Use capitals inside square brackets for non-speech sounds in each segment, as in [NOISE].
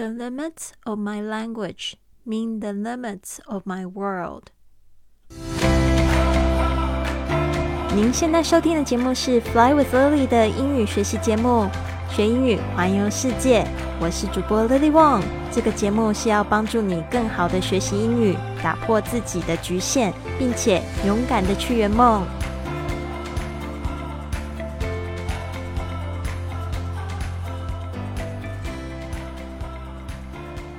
The limits of my language mean the limits of my world。您现在收听的节目是《Fly with Lily》的英语学习节目，学英语环游世界。我是主播 Lily Wong。这个节目是要帮助你更好的学习英语，打破自己的局限，并且勇敢的去圆梦。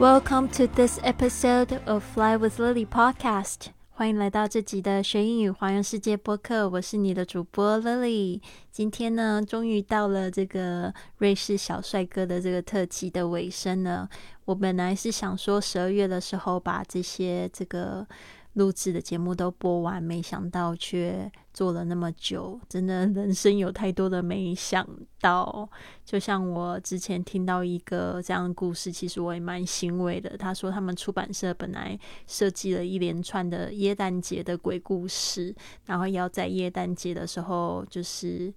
Welcome to this episode of Fly with Lily podcast。欢迎来到这集的学英语环游世界播客。我是你的主播 Lily。今天呢，终于到了这个瑞士小帅哥的这个特辑的尾声了。我本来是想说十二月的时候把这些这个。录制的节目都播完，没想到却做了那么久，真的人生有太多的没想到。就像我之前听到一个这样的故事，其实我也蛮欣慰的。他说他们出版社本来设计了一连串的耶诞节的鬼故事，然后要在耶诞节的时候就是。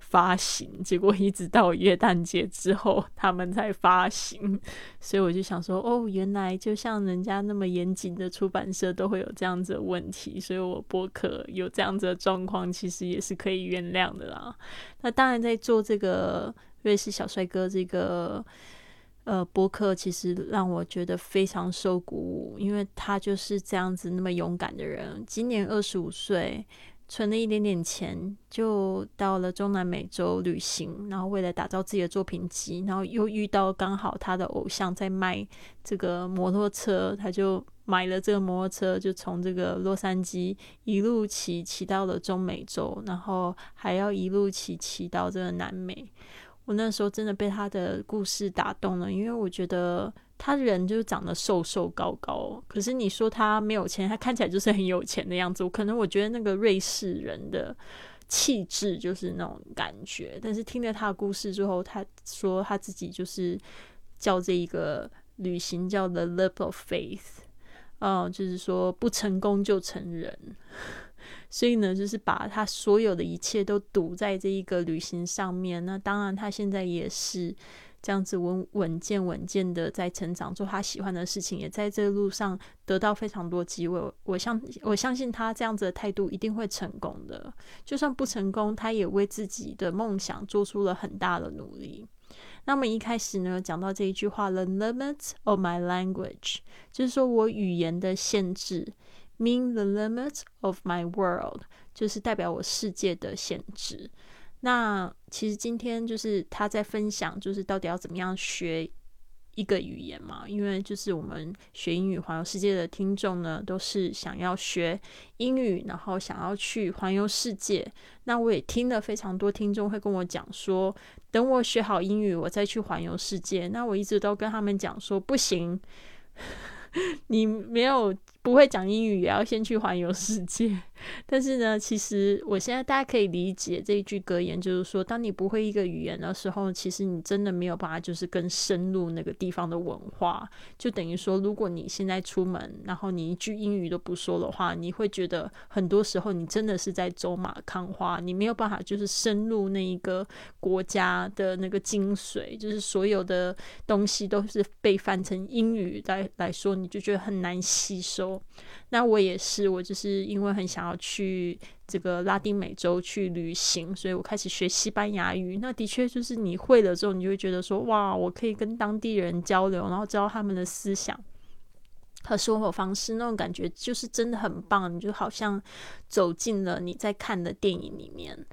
发行，[LAUGHS] 结果一直到元旦节之后，他们才发行。[LAUGHS] 所以我就想说，哦，原来就像人家那么严谨的出版社都会有这样子的问题，所以我播客有这样子的状况，其实也是可以原谅的啦。那当然，在做这个瑞士小帅哥这个呃播客，其实让我觉得非常受鼓舞，因为他就是这样子那么勇敢的人，今年二十五岁。存了一点点钱，就到了中南美洲旅行，然后为了打造自己的作品集，然后又遇到刚好他的偶像在卖这个摩托车，他就买了这个摩托车，就从这个洛杉矶一路骑骑到了中美洲，然后还要一路骑骑到这个南美。我那时候真的被他的故事打动了，因为我觉得。他人就是长得瘦瘦高高，可是你说他没有钱，他看起来就是很有钱的样子。我可能我觉得那个瑞士人的气质就是那种感觉。但是听了他的故事之后，他说他自己就是叫这一个旅行叫 The Leap of Faith，嗯，就是说不成功就成人。[LAUGHS] 所以呢，就是把他所有的一切都赌在这一个旅行上面。那当然，他现在也是。这样子稳稳健稳健的在成长，做他喜欢的事情，也在这个路上得到非常多机会。我相我相信他这样子的态度一定会成功的。就算不成功，他也为自己的梦想做出了很大的努力。那么一开始呢，讲到这一句话，the limits of my language，就是说我语言的限制，mean the limits of my world，就是代表我世界的限制。那其实今天就是他在分享，就是到底要怎么样学一个语言嘛？因为就是我们学英语环游世界的听众呢，都是想要学英语，然后想要去环游世界。那我也听了非常多听众会跟我讲说，等我学好英语，我再去环游世界。那我一直都跟他们讲说，不行，[LAUGHS] 你没有。不会讲英语也要先去环游世界，但是呢，其实我现在大家可以理解这一句格言，就是说，当你不会一个语言的时候，其实你真的没有办法，就是更深入那个地方的文化。就等于说，如果你现在出门，然后你一句英语都不说的话，你会觉得很多时候你真的是在走马看花，你没有办法就是深入那一个国家的那个精髓，就是所有的东西都是被翻成英语来来说，你就觉得很难吸收。那我也是，我就是因为很想要去这个拉丁美洲去旅行，所以我开始学西班牙语。那的确就是你会了之后，你就会觉得说，哇，我可以跟当地人交流，然后知道他们的思想和生活方式，那种感觉就是真的很棒。你就好像走进了你在看的电影里面。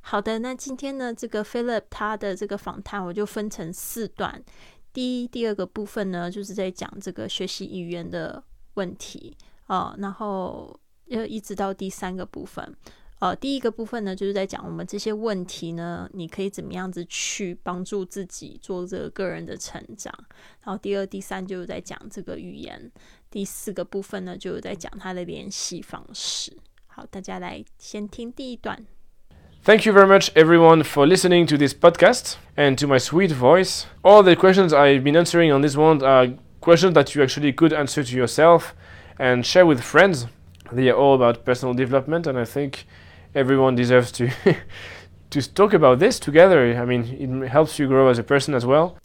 好的，那今天呢，这个 Philip 他的这个访谈我就分成四段。第一、第二个部分呢，就是在讲这个学习语言的。问题啊，然后要一直到第三个部分，呃，第一个部分呢，就是在讲我们这些问题呢，你可以怎么样子去帮助自己做这个个人的成长。然后第二、第三就是在讲这个语言，第四个部分呢，就是在讲它的联系方式。好，大家来先听第一段。Thank you very much, everyone, for listening to this podcast and to my sweet voice. All the questions I've been answering on this one are questions that you actually could answer to yourself and share with friends. They are all about personal development, and I think everyone deserves to [LAUGHS] to talk about this together. I mean, it helps you grow as a person as well.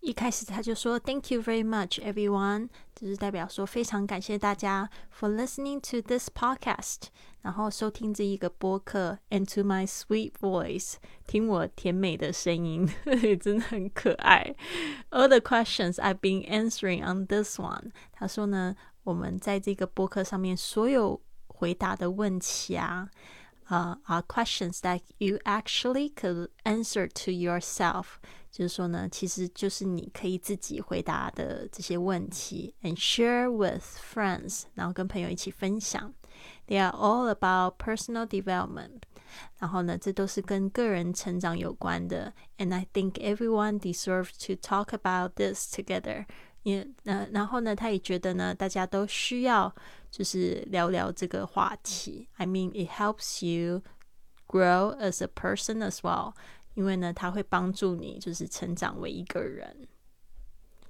一开始他就说 "Thank you very much, everyone"，就是代表说非常感谢大家 for listening to this podcast，然后收听这一个播客，and to my sweet voice，听我甜美的声音，真的很可爱。All [LAUGHS] the questions I've been answering on this one，他说呢， 我们在这个播客上面所有回答的问题啊。呃、uh, are questions that you actually could answer to yourself，就是说呢，其实就是你可以自己回答的这些问题，and share with friends，然后跟朋友一起分享。They are all about personal development。然后呢，这都是跟个人成长有关的。And I think everyone deserves to talk about this together。 也呃，然后呢，他也觉得呢，大家都需要就是聊聊这个话题。I mean, it helps you grow as a person as well，因为呢，它会帮助你就是成长为一个人。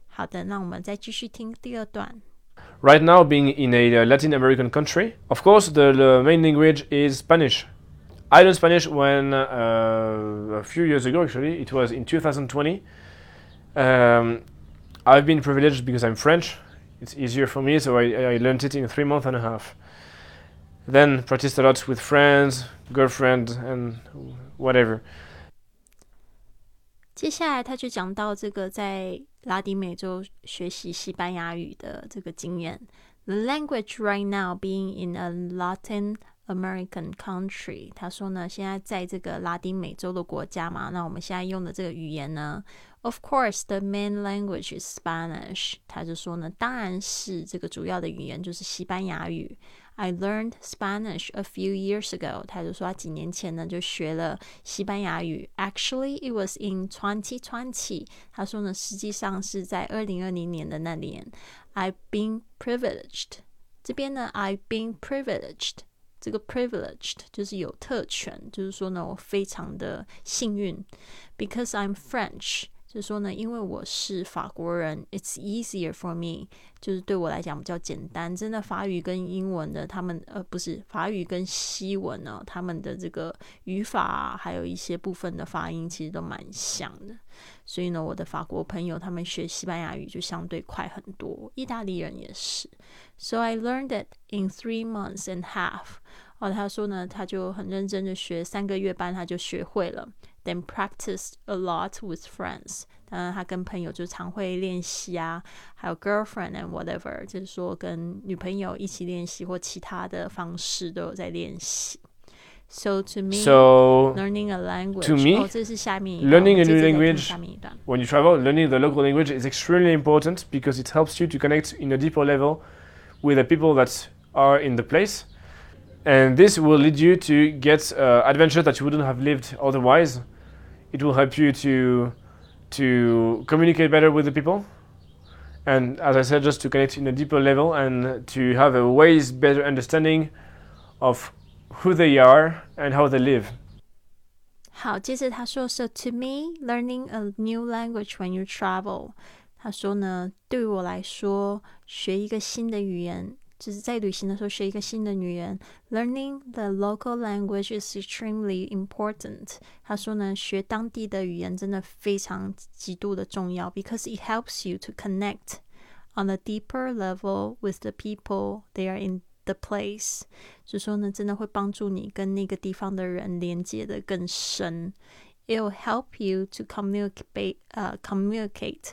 好的，那我们再继续听第二段。Right now, being in a Latin American country, of course, the, the main language is Spanish. I learned Spanish when uh, a few years ago, actually, it was in 2020. Um, I've been privileged because I'm French. It's easier for me, so I, I learned it in three months and a half. Then practiced a lot with friends, girlfriend, and whatever. 接下来他就讲到这个在拉丁美洲学习西班牙语的这个经验。The language right now being in a Latin American country，他说呢，现在在这个拉丁美洲的国家嘛，那我们现在用的这个语言呢，Of course the main language is Spanish。他就说呢，当然是这个主要的语言就是西班牙语。I learned Spanish a few years ago。他就说他几年前呢就学了西班牙语。Actually, it was in 2020。他说呢，实际上是在二零二零年的那年。I've been privileged。这边呢，I've been privileged。这个 privileged 就是有特权，就是说呢，我非常的幸运。Because I'm French。 就说呢，因为我是法国人，it's easier for me，就是对我来讲比较简单。真的，法语跟英文的，他们呃不是法语跟西文呢，他们的这个语法还有一些部分的发音其实都蛮像的。所以呢，我的法国朋友他们学西班牙语就相对快很多，意大利人也是。So I learned it in three months and half。哦，他说呢，他就很认真的学三个月半，他就学会了。Then practiced a lot with friends。当然，他跟朋友就常会练习啊，还有 girlfriend and whatever，就是说跟女朋友一起练习或其他的方式都有在练习。So to me, So learning a language. to me, 哦，这是下面一段 learning a 我接 new 着再听 language 下面一段。 when you travel, learning the local language is extremely important because it helps you to connect in a deeper level with the people that are in the place. And this will lead you to get uh, adventures that you wouldn't have lived otherwise. It will help you to to communicate better with the people. And as I said, just to connect in a deeper level and to have a ways better understanding of who they are and how they live. 好，接着他说，So to me, learning a new language when you travel，他说呢，对于我来说，学一个新的语言， 就是在旅行的时候学一个新的语言，learning the local language is extremely important。他说呢，学当地的语言真的非常极度的重要，because it helps you to connect on a deeper level with the people they are in the place，就说呢，真的会帮助你跟那个地方的人连接的更深。It will help you to communicate, 呃、uh,，communicate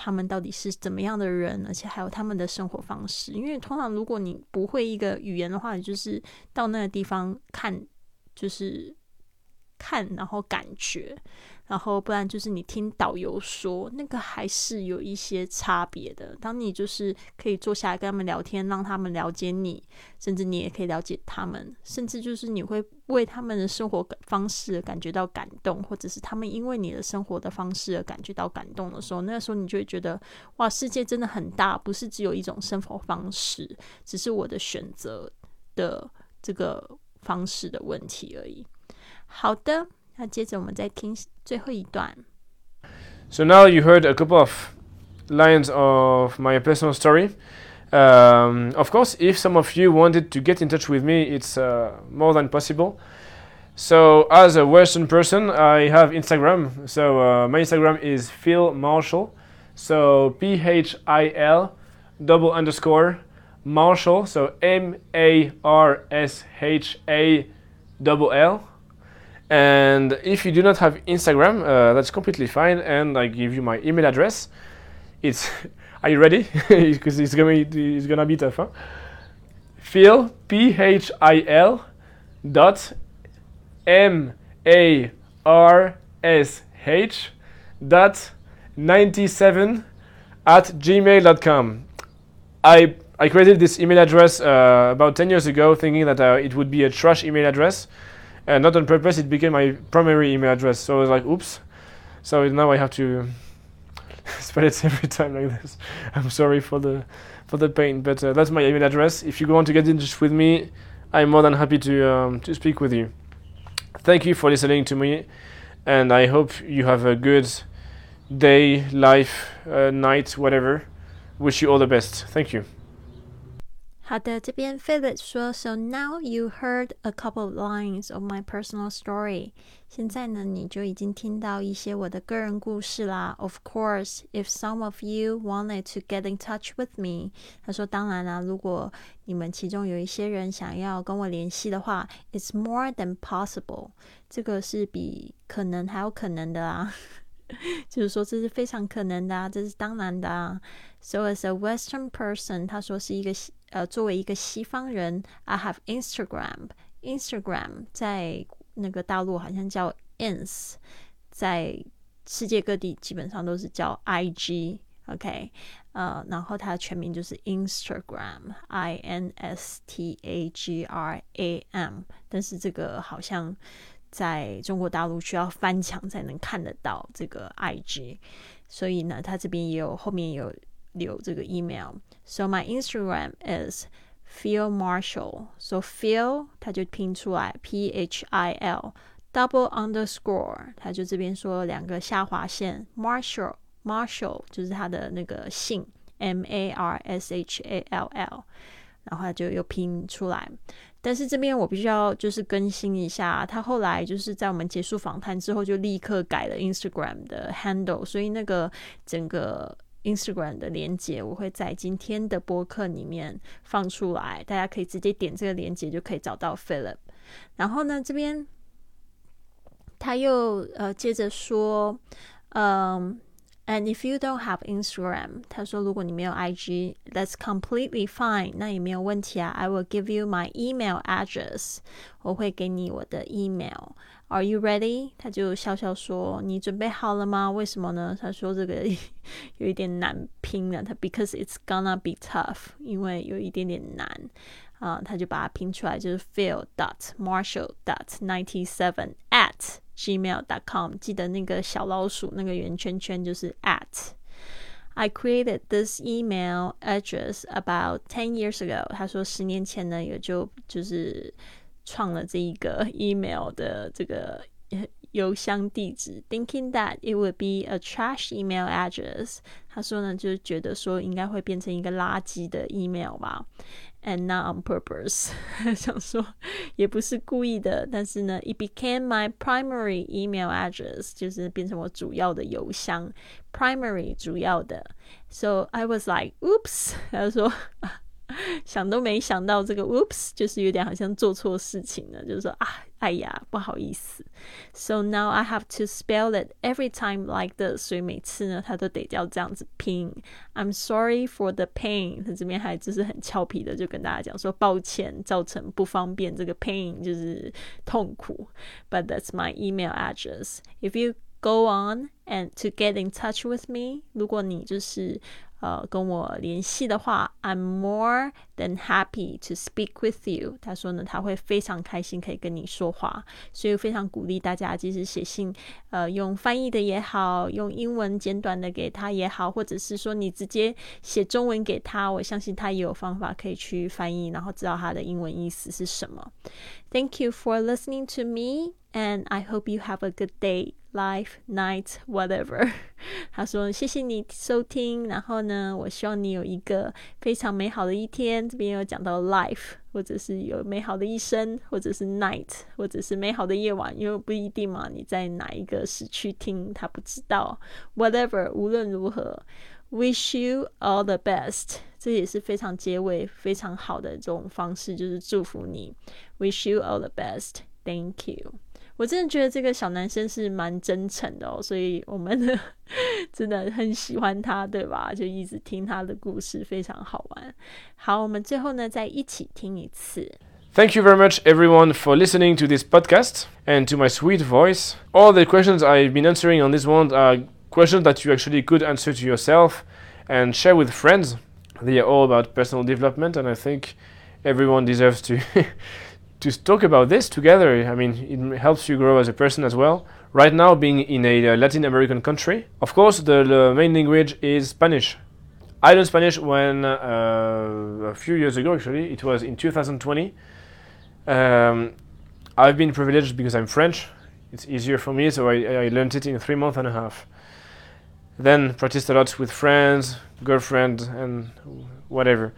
他们到底是怎么样的人，而且还有他们的生活方式。因为通常如果你不会一个语言的话，你就是到那个地方看，就是看，然后感觉。然后，不然就是你听导游说，那个还是有一些差别的。当你就是可以坐下来跟他们聊天，让他们了解你，甚至你也可以了解他们，甚至就是你会为他们的生活方式感觉到感动，或者是他们因为你的生活的方式而感觉到感动的时候，那个时候你就会觉得，哇，世界真的很大，不是只有一种生活方式，只是我的选择的这个方式的问题而已。好的。那接着我们再听最后一段。So now you heard a couple of lines of my personal story. Um, of course, if some of you wanted to get in touch with me, it's uh, more than possible. So, as a Western person, I have Instagram. So, uh, my Instagram is Phil Marshall. So, P H I L double underscore Marshall. So, M A R S H A double L. And if you do not have Instagram, uh, that's completely fine. And I give you my email address. It's [LAUGHS] are you ready? [LAUGHS] Because it's gonna be, it's gonna be tough. Huh? Phil P H I L dot M A R S H dot ninety seven at gmail.com. I I created this email address uh, about 10 years ago, thinking that uh, it would be a trash email address and not on purpose it became my primary email address. So I was like oops. So now I have to [LAUGHS] spell it every time like this. [LAUGHS] I'm sorry for the for the pain but uh, that's my email address. If you want to get in touch with me I'm more than happy to um, to speak with you. Thank you for listening to me and I hope you have a good day life uh, night whatever. Wish you all the best. Thank you 好的，这边 Philip 说，So now you heard a couple of lines of my personal story。现在呢，你就已经听到一些我的个人故事啦。Of course, if some of you wanted to get in touch with me，他说，当然啦，如果你们其中有一些人想要跟我联系的话，It's more than possible。这个是比可能还有可能的啊。就是说，这是非常可能的啊，这是当然的啊。So [LAUGHS] as a Western person，他说是一个 呃，作为一个西方人，I have Instagram。Instagram 在那个大陆好像叫 ins，在世界各地基本上都是叫 IG。OK，呃，然后它的全名就是 Instagram，I N S T A G R A M。但是这个好像在中国大陆需要翻墙才能看得到这个 IG，所以呢，它这边也有后面有。留这个 email。So my Instagram is Phil Marshall. So Phil 它就拼出来 P H I L double underscore，它就这边说两个下划线 Marshall Marshall 就是他的那个姓 M A R S H A L L，然后他就又拼出来。但是这边我必须要就是更新一下，他后来就是在我们结束访谈之后就立刻改了 Instagram 的 handle，所以那个整个 Instagram 的连接我会在今天的播客里面放出来，大家可以直接点这个连接就可以找到 Philip。然后呢，这边他又呃接着说，嗯，And if you don't have Instagram，他说如果你没有 IG，that's completely fine，那也没有问题啊。I will give you my email address，我会给你我的 email。Are you ready？他就笑笑说：“你准备好了吗？为什么呢？”他说：“这个[LAUGHS] 有一点难拼了。”他 because it's gonna be tough，因为有一点点难啊。他就把它拼出来，就是 Phil dot Marshall dot ninety seven at gmail dot com。记得那个小老鼠那个圆圈圈就是 at。I created this email address about ten years ago。他说十年前呢，也就就是。 创了这一个 [LAUGHS] email 的这个邮箱地址，thinking that it would be a trash email address。他说呢，就是觉得说应该会变成一个垃圾的 email 吧，and not on purpose。想说也不是故意的，但是呢，it became [LAUGHS] my primary email address，就是变成我主要的邮箱，primary 主要的。So I was like, oops，他说。 想都没想到这个 “oops” 就是有点好像做错事情了，就是说啊，哎呀，不好意思。So now I have to spell it every time like this，所以每次呢，他都得要这样子拼。I'm sorry for the pain。他这边还就是很俏皮的就跟大家讲说，抱歉造成不方便，这个 pain 就是痛苦。But that's my email address. If you go on and to get in touch with me，如果你就是呃跟我联系的话，I'm more than happy to speak with you。他说呢，他会非常开心可以跟你说话，所以非常鼓励大家，即使写信，呃，用翻译的也好，用英文简短的给他也好，或者是说你直接写中文给他，我相信他也有方法可以去翻译，然后知道他的英文意思是什么。Thank you for listening to me, and I hope you have a good day. Life, night, whatever。他说：“谢谢你收听，然后呢，我希望你有一个非常美好的一天。这边有讲到 [LAUGHS] life，或者是有美好的一生，或者是 night，或者是美好的夜晚，因为不一定嘛，你在哪一个时区听，他不知道。Whatever，无论如何，wish you all the best。这也是非常结尾非常好的这种方式，就是祝福你。Wish you all the best. Thank you。” 我真的觉得这个小男生是蛮真诚的哦，所以我们呢真的很喜欢他，对吧？就一直听他的故事，非常好玩。好，我们最后呢再一起听一次。Thank [LAUGHS] you very much, everyone, for listening to this podcast and to my sweet voice. All the questions I've been answering on this one are questions that you actually could answer to yourself and share with friends. They are all about personal development, and I think everyone deserves to [LAUGHS] to talk about this together. I mean, it helps you grow as a person as well. Right now, being in a uh, Latin American country, of course, the, the, main language is Spanish. I learned Spanish when uh, a few years ago, actually, it was in 2020. Um, I've been privileged because I'm French. It's easier for me, so I, I learned it in three months and a half. Then practiced a lot with friends, girlfriend, and whatever.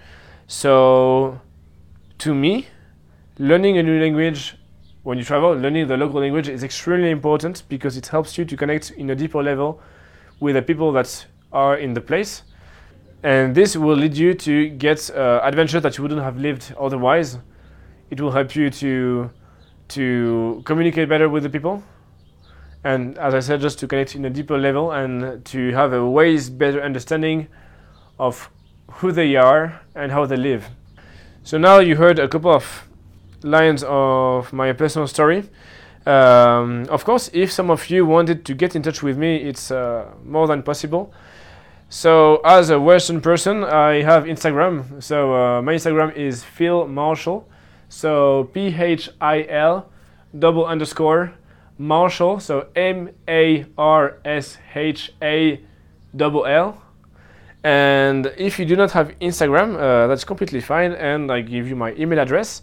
So, to me, learning a new language when you travel, learning the local language is extremely important because it helps you to connect in a deeper level with the people that are in the place. And this will lead you to get uh, adventures that you wouldn't have lived otherwise. It will help you to to communicate better with the people. And as I said, just to connect in a deeper level and to have a ways better understanding of who they are and how they live. So now you heard a couple of lines of my personal story. Um, of course, if some of you wanted to get in touch with me, it's uh, more than possible. So, as a Western person, I have Instagram. So, uh, my Instagram is Phil Marshall. So, P H I L double underscore Marshall. So, M A R S H A double L. And if you do not have Instagram, uh, that's completely fine. And I give you my email address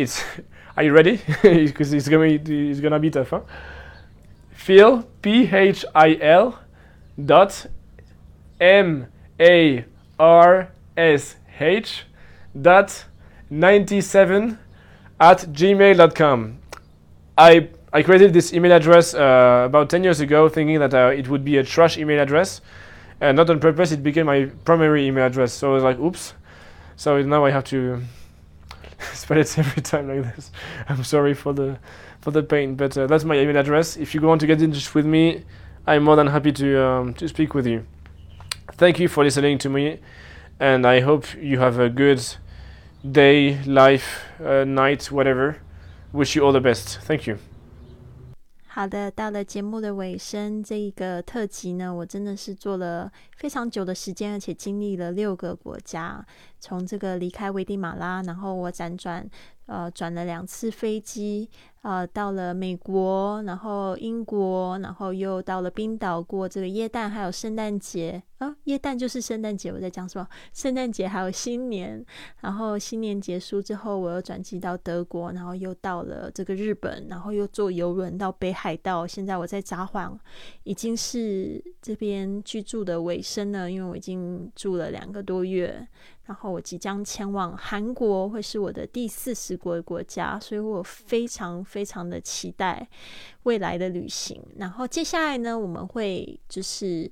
it's [LAUGHS] are you ready? [LAUGHS] Because it's gonna be it's gonna be tough. Huh? Phil P H I L dot M A R S H dot ninety seven at gmail.com. I I created this email address uh, about 10 years ago, thinking that uh, it would be a trash email address, and not on purpose. It became my primary email address. So I was like, oops. So now I have to [LAUGHS] but it's every time like this. I'm sorry for the for the pain, but uh, that's my email address. If you want to get in touch with me, I'm more than happy to um, to speak with you. Thank you for listening to me, and I hope you have a good day, life, uh, night, whatever. Wish you all the best. Thank you. 好的，到了节目的尾声，这一个特辑呢，我真的是做了非常久的时间，而且经历了六个国家，从这个离开危地马拉，然后我辗转。呃，转了两次飞机，呃，到了美国，然后英国，然后又到了冰岛过这个耶诞，还有圣诞节啊，耶诞就是圣诞节，我在讲什么？圣诞节还有新年，然后新年结束之后，我又转机到德国，然后又到了这个日本，然后又坐游轮到北海道，现在我在札幌，已经是这边居住的尾声了，因为我已经住了两个多月。然后我即将前往韩国，会是我的第四十国国家，所以我非常非常的期待未来的旅行。然后接下来呢，我们会就是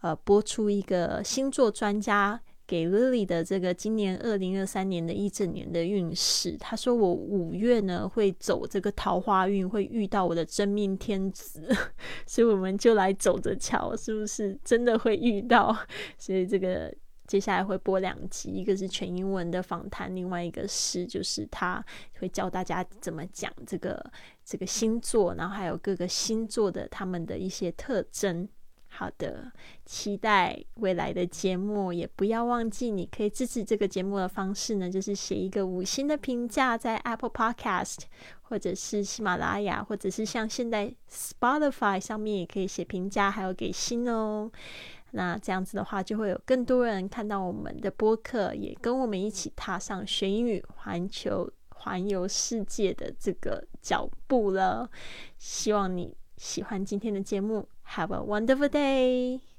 呃播出一个星座专家给 Lily 的这个今年二零二三年的一整年的运势。他说我五月呢会走这个桃花运，会遇到我的真命天子，[LAUGHS] 所以我们就来走着瞧，是不是真的会遇到？[LAUGHS] 所以这个接下来会播两集，一个是全英文的访谈，另外一个是就是他会教大家怎么讲这个这个星座，然后还有各个星座的他们的一些特征。好的，期待未来的节目，也不要忘记，你可以支持这个节目的方式呢，就是写一个五星的评价，在 Apple Podcast 或者是喜马拉雅，或者是像现在 Spotify 上面也可以写评价，还有给星哦。那这样子的话，就会有更多人看到我们的播客，也跟我们一起踏上学英语、环球环游世界的这个脚步了。希望你喜欢今天的节目。Have a wonderful day.